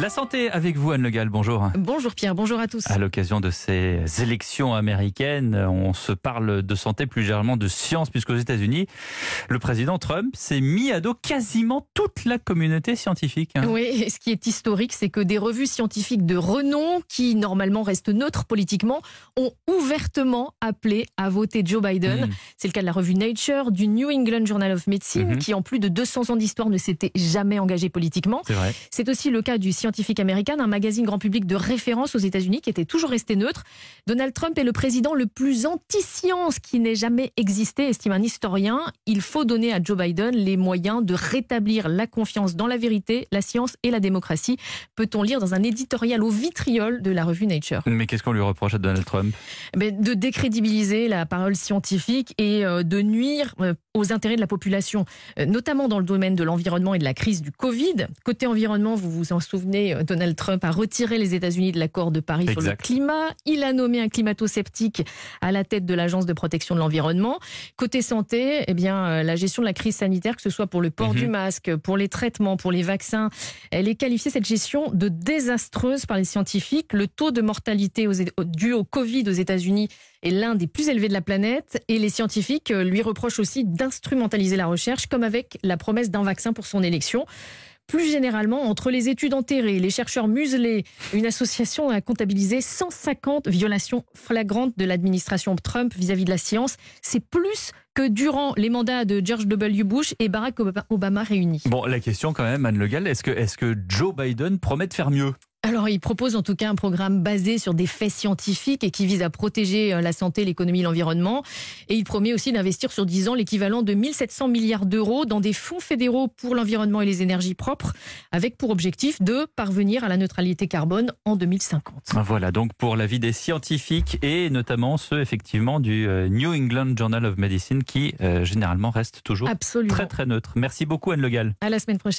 La santé avec vous, Anne Legal, bonjour. Bonjour Pierre, bonjour à tous. À l'occasion de ces élections américaines, on se parle de santé, plus généralement de science, puisqu'aux États-Unis, le président Trump s'est mis à dos quasiment toute la communauté scientifique. hein. Oui, et ce qui est historique, c'est que des revues scientifiques de renom, qui normalement restent neutres politiquement, ont ouvertement appelé à voter Joe Biden. Mm. C'est le cas de la revue Nature, du New England Journal of Medicine, Mhm. qui en plus de 200 ans d'histoire ne s'était jamais engagé politiquement. C'est vrai. C'est aussi le cas du Scientific American, un magazine grand public de référence aux États-Unis qui était toujours resté neutre. Donald Trump est le président le plus anti-science qui n'ait jamais existé, estime un historien. Il faut donner à Joe Biden les moyens de rétablir la confiance dans la vérité, la science et la démocratie. Peut-on lire dans un éditorial au vitriol de la revue Nature? Mais qu'est-ce qu'on lui reproche à Donald Trump? Ben, De décrédibiliser la parole scientifique et euh, de nuire euh, aux intérêts de la population, euh, notamment dans le domaine de l'environnement et de la crise du Covid. Côté environnement, vous vous en souvenez, euh, Donald Trump a retiré les États-Unis de l'accord de Paris sur le climat. Il a nommé un climato-sceptique à la tête de l'Agence de protection de l'environnement. Côté santé, eh bien, euh, la gestion de la crise sanitaire, que ce soit pour le port Mhm. du masque, pour les traitements, pour les vaccins, elle est qualifiée, cette gestion, de désastreuse par les scientifiques. Le taux de mortalité aux, dû au Covid aux États-Unis est l'un des plus élevés de la planète et les scientifiques euh, lui reprochent aussi d'instrumentaliser la recherche, comme avec la promesse d'un vaccin pour son élection. Plus généralement, entre les études enterrées, les chercheurs muselés, une association a comptabilisé 150 violations flagrantes de l'administration Trump vis-à-vis de la science. C'est plus que durant les mandats de George W. Bush et Barack Obama- réunis. Bon, la question quand même, Anne Legal, est-ce que, est que Joe Biden promet de faire mieux? Alors, il propose en tout cas un programme basé sur des faits scientifiques et qui vise à protéger euh, la santé, l'économie et l'environnement. Et il promet aussi d'investir sur 10 ans l'équivalent de 1700 milliards d'euros dans des fonds fédéraux pour l'environnement et les énergies propres, avec pour objectif de parvenir à la neutralité carbone en 2050. Voilà, donc pour l'avis des scientifiques et notamment ceux effectivement du euh, New England Journal of Medicine qui euh, généralement reste toujours Absolument. très très neutre. Merci beaucoup Anne Legal. À la semaine prochaine.